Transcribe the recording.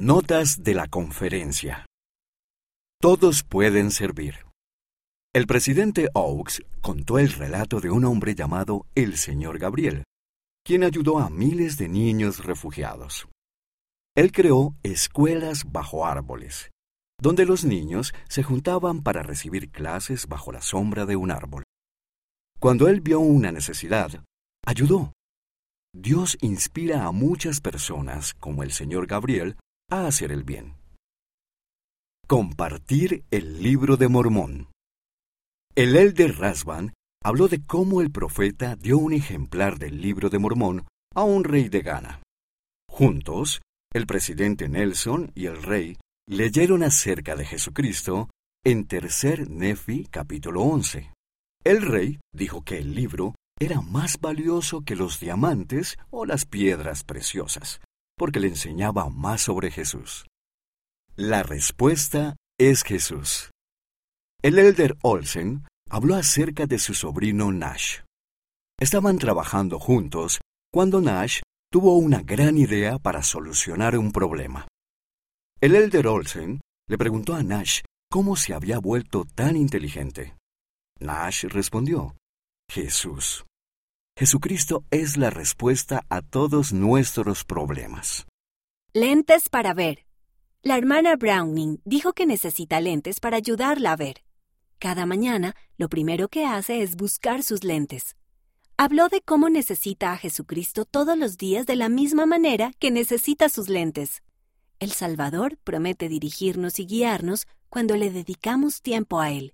Notas de la conferencia. Todos pueden servir. El presidente Oaks contó el relato de un hombre llamado el señor Gabriel, quien ayudó a miles de niños refugiados. Él creó escuelas bajo árboles, donde los niños se juntaban para recibir clases bajo la sombra de un árbol. Cuando él vio una necesidad, ayudó. Dios inspira a muchas personas, como el señor Gabriel, a hacer el bien. Compartir el libro de Mormón. El elder Rasban habló de cómo el profeta dio un ejemplar del libro de Mormón a un rey de Ghana. Juntos, el presidente Nelson y el rey leyeron acerca de Jesucristo en Tercer Nefi capítulo 11. El rey dijo que el libro era más valioso que los diamantes o las piedras preciosas, porque le enseñaba más sobre Jesús. La respuesta es Jesús. El elder Olsen habló acerca de su sobrino Nash. Estaban trabajando juntos cuando Nash tuvo una gran idea para solucionar un problema. El elder Olsen le preguntó a Nash cómo se había vuelto tan inteligente. Nash respondió, Jesús. Jesucristo es la respuesta a todos nuestros problemas. Lentes para ver. La hermana Browning dijo que necesita lentes para ayudarla a ver. Cada mañana, lo primero que hace es buscar sus lentes. Habló de cómo necesita a Jesucristo todos los días de la misma manera que necesita sus lentes. El Salvador promete dirigirnos y guiarnos cuando le dedicamos tiempo a Él.